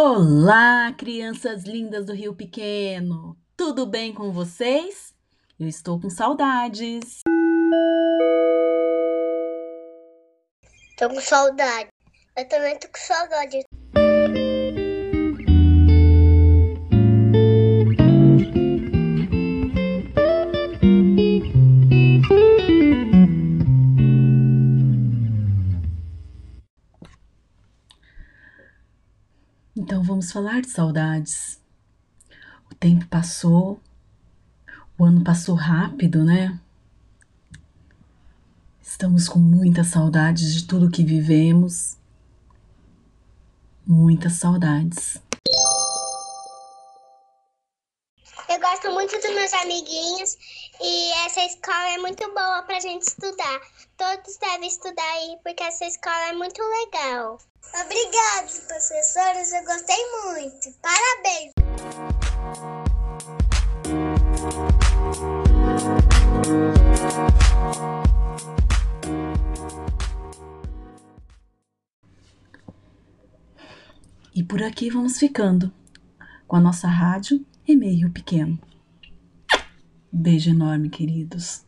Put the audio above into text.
Olá, crianças lindas do Rio Pequeno! Tudo bem com vocês? Eu estou com saudades. Tô com saudade. Eu também tô com saudade. Então vamos falar de saudades. O tempo passou, o ano passou rápido, né? Estamos com muitas saudades de tudo que vivemos. Muitas saudades. Eu gosto muito dos meus amiguinhos e essa escola é muito boa pra gente estudar. Todos devem estudar aí porque essa escola é muito legal. Obrigada, professores, eu gostei muito. Parabéns! E por aqui vamos ficando com a nossa rádio e meio pequeno. Beijo enorme, queridos.